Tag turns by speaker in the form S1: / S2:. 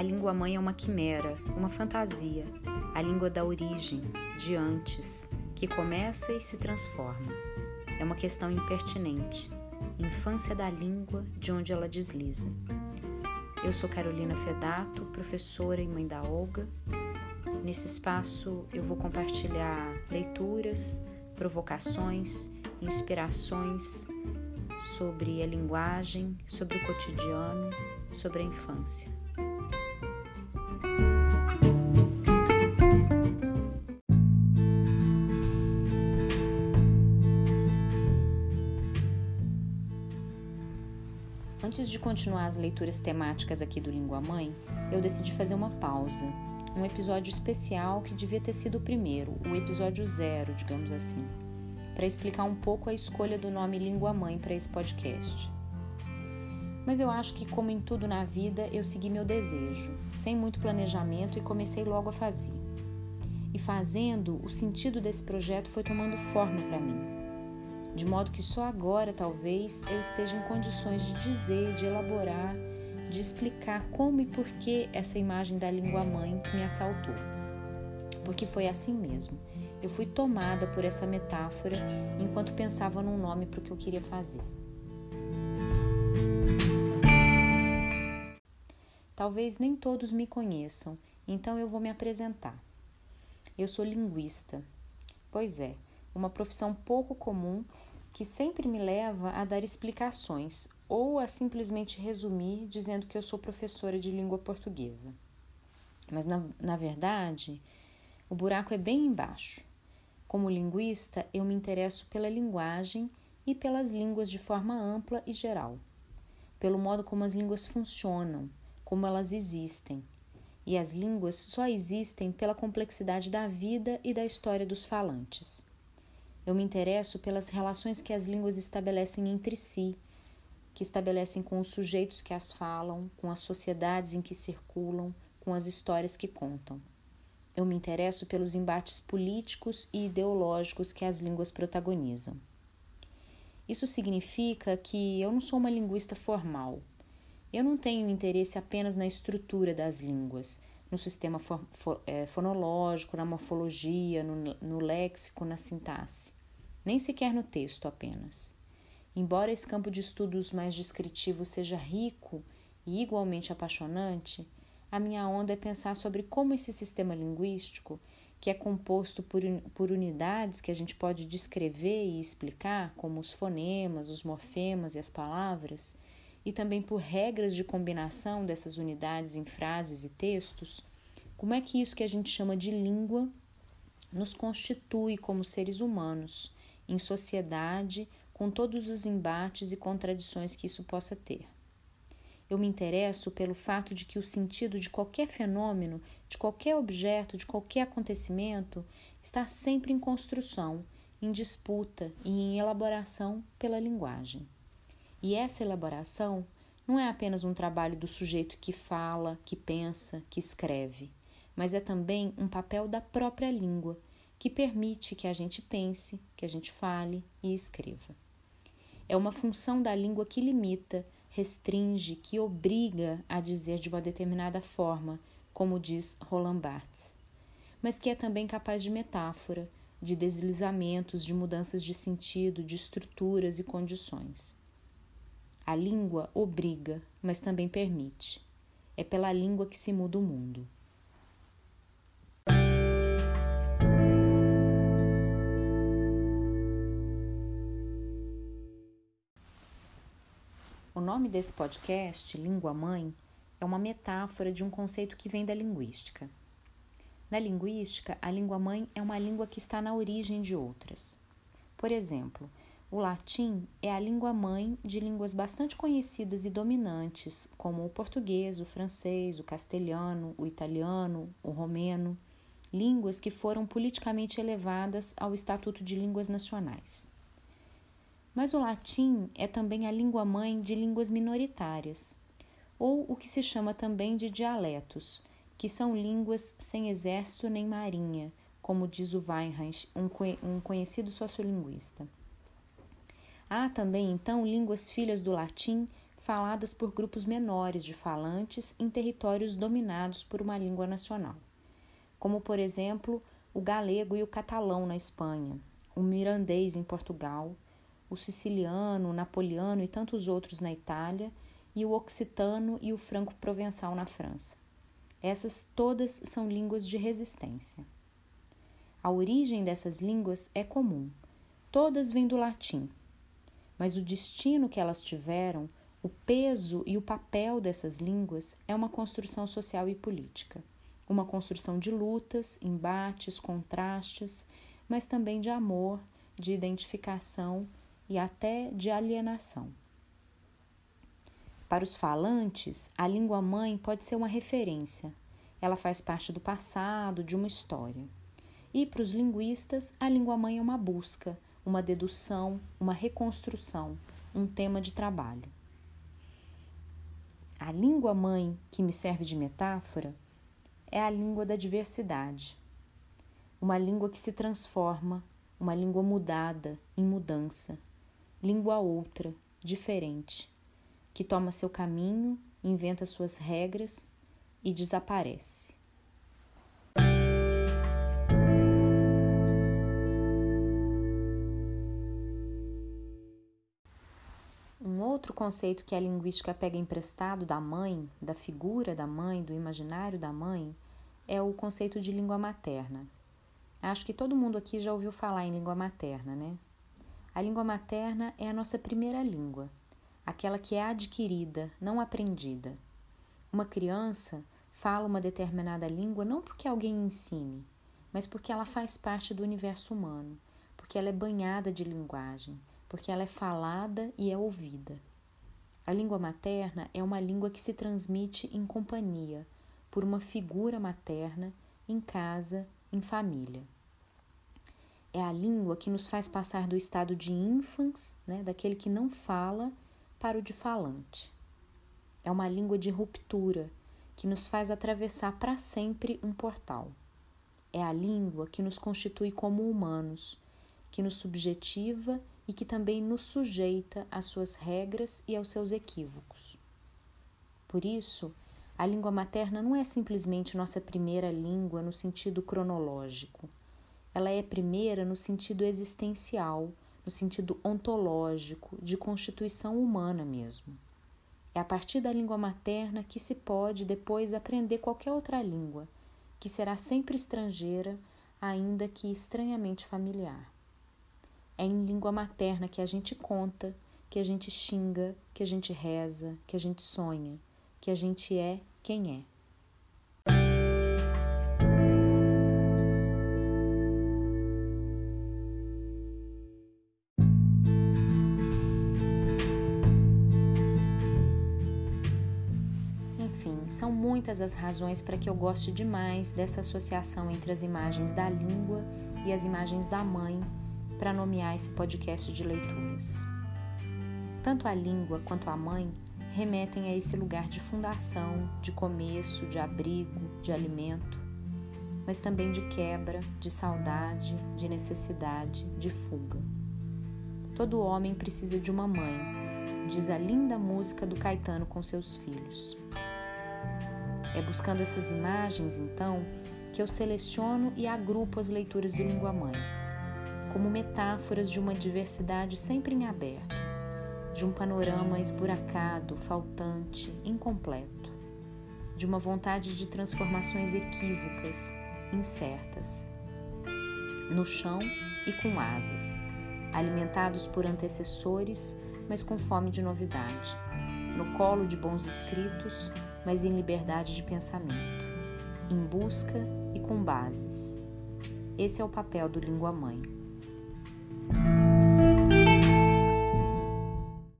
S1: A língua mãe é uma quimera, uma fantasia, a língua da origem, de antes, que começa e se transforma. É uma questão impertinente, infância da língua de onde ela desliza. Eu sou Carolina Fedato, professora e mãe da Olga. Nesse espaço eu vou compartilhar leituras, provocações, inspirações sobre a linguagem, sobre o cotidiano, sobre a infância. Antes de continuar as leituras temáticas aqui do Língua Mãe, eu decidi fazer uma pausa. Um episódio especial que devia ter sido o primeiro, o episódio zero, digamos assim, para explicar um pouco a escolha do nome Língua Mãe para esse podcast. Mas eu acho que, como em tudo na vida, eu segui meu desejo, sem muito planejamento e comecei logo a fazer. E fazendo, o sentido desse projeto foi tomando forma para mim de modo que só agora talvez eu esteja em condições de dizer, de elaborar, de explicar como e por que essa imagem da língua mãe me assaltou. Porque foi assim mesmo. Eu fui tomada por essa metáfora enquanto pensava num nome para o que eu queria fazer. Talvez nem todos me conheçam, então eu vou me apresentar. Eu sou linguista. Pois é, uma profissão pouco comum que sempre me leva a dar explicações ou a simplesmente resumir dizendo que eu sou professora de língua portuguesa. Mas, na, na verdade, o buraco é bem embaixo. Como linguista, eu me interesso pela linguagem e pelas línguas de forma ampla e geral, pelo modo como as línguas funcionam, como elas existem. E as línguas só existem pela complexidade da vida e da história dos falantes. Eu me interesso pelas relações que as línguas estabelecem entre si, que estabelecem com os sujeitos que as falam, com as sociedades em que circulam, com as histórias que contam. Eu me interesso pelos embates políticos e ideológicos que as línguas protagonizam. Isso significa que eu não sou uma linguista formal. Eu não tenho interesse apenas na estrutura das línguas, no sistema é, fonológico, na morfologia, no, no léxico, na sintaxe, nem sequer no texto apenas. Embora esse campo de estudos mais descritivo seja rico e igualmente apaixonante, a minha onda é pensar sobre como esse sistema linguístico, que é composto por, por unidades que a gente pode descrever e explicar, como os fonemas, os morfemas e as palavras, e também por regras de combinação dessas unidades em frases e textos, como é que isso que a gente chama de língua nos constitui como seres humanos, em sociedade, com todos os embates e contradições que isso possa ter. Eu me interesso pelo fato de que o sentido de qualquer fenômeno, de qualquer objeto, de qualquer acontecimento, está sempre em construção, em disputa e em elaboração pela linguagem. E essa elaboração não é apenas um trabalho do sujeito que fala, que pensa, que escreve, mas é também um papel da própria língua, que permite que a gente pense, que a gente fale e escreva. É uma função da língua que limita, restringe, que obriga a dizer de uma determinada forma, como diz Roland Barthes, mas que é também capaz de metáfora, de deslizamentos, de mudanças de sentido, de estruturas e condições. A língua obriga, mas também permite. É pela língua que se muda o mundo. O nome desse podcast, Língua Mãe, é uma metáfora de um conceito que vem da linguística. Na linguística, a língua mãe é uma língua que está na origem de outras. Por exemplo, o latim é a língua mãe de línguas bastante conhecidas e dominantes, como o português, o francês, o castelhano, o italiano, o romeno, línguas que foram politicamente elevadas ao Estatuto de Línguas Nacionais. Mas o latim é também a língua mãe de línguas minoritárias, ou o que se chama também de dialetos, que são línguas sem exército nem marinha, como diz o Weinreich, um conhecido sociolinguista. Há também, então, línguas filhas do latim, faladas por grupos menores de falantes em territórios dominados por uma língua nacional, como, por exemplo, o galego e o catalão na Espanha, o mirandês em Portugal, o siciliano, o napoliano e tantos outros na Itália, e o occitano e o franco-provençal na França. Essas todas são línguas de resistência. A origem dessas línguas é comum. Todas vêm do latim. Mas o destino que elas tiveram, o peso e o papel dessas línguas é uma construção social e política. Uma construção de lutas, embates, contrastes, mas também de amor, de identificação e até de alienação. Para os falantes, a língua mãe pode ser uma referência. Ela faz parte do passado, de uma história. E para os linguistas, a língua mãe é uma busca, uma dedução, uma reconstrução, um tema de trabalho. A língua mãe que me serve de metáfora é a língua da diversidade. Uma língua que se transforma, uma língua mudada, em mudança. Língua outra, diferente, que toma seu caminho, inventa suas regras e desaparece. Outro conceito que a linguística pega emprestado da mãe, da figura da mãe, do imaginário da mãe, é o conceito de língua materna. Acho que todo mundo aqui já ouviu falar em língua materna, né? A língua materna é a nossa primeira língua, aquela que é adquirida, não aprendida. Uma criança fala uma determinada língua não porque alguém ensine, mas porque ela faz parte do universo humano, porque ela é banhada de linguagem, porque ela é falada e é ouvida. A língua materna é uma língua que se transmite em companhia, por uma figura materna, em casa, em família. É a língua que nos faz passar do estado de ínfans, né, daquele que não fala, para o de falante. É uma língua de ruptura que nos faz atravessar para sempre um portal. É a língua que nos constitui como humanos, que nos subjetiva e que também nos sujeita às suas regras e aos seus equívocos. Por isso, a língua materna não é simplesmente nossa primeira língua no sentido cronológico. Ela é primeira no sentido existencial, no sentido ontológico, de constituição humana mesmo. É a partir da língua materna que se pode depois aprender qualquer outra língua, que será sempre estrangeira, ainda que estranhamente familiar. É em língua materna que a gente conta, que a gente xinga, que a gente reza, que a gente sonha, que a gente é quem é. Enfim, são muitas as razões para que eu goste demais dessa associação entre as imagens da língua e as imagens da mãe para nomear esse podcast de leituras. Tanto a língua quanto a mãe remetem a esse lugar de fundação, de começo, de abrigo, de alimento, mas também de quebra, de saudade, de necessidade, de fuga. Todo homem precisa de uma mãe, diz a linda música do Caetano com seus filhos. É buscando essas imagens, então, que eu seleciono e agrupo as leituras do Língua Mãe como metáforas de uma diversidade sempre em aberto, de um panorama esburacado, faltante, incompleto, de uma vontade de transformações equívocas, incertas. No chão e com asas, alimentados por antecessores, mas com fome de novidade, no colo de bons escritos, mas em liberdade de pensamento, em busca e com bases. Esse é o papel do língua mãe.